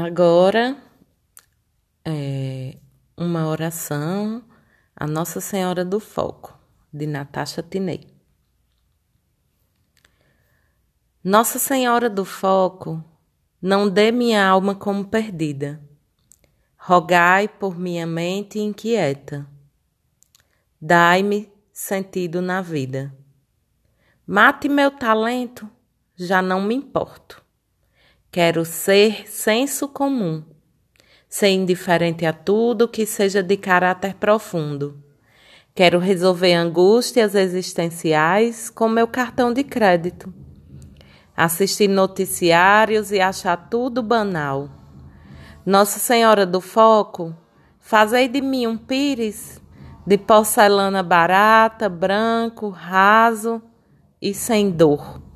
Agora, é uma oração a Nossa Senhora do Foco, de Natasha Tinei. Nossa Senhora do Foco, não dê minha alma como perdida. Rogai por minha mente inquieta. Dai-me sentido na vida. Mate meu talento, já não me importo. Quero ser senso comum, ser indiferente a tudo que seja de caráter profundo. Quero resolver angústias existenciais com meu cartão de crédito. Assistir noticiários e achar tudo banal. Nossa Senhora do Foco, fazei de mim um pires de porcelana barata, branco, raso e sem dor.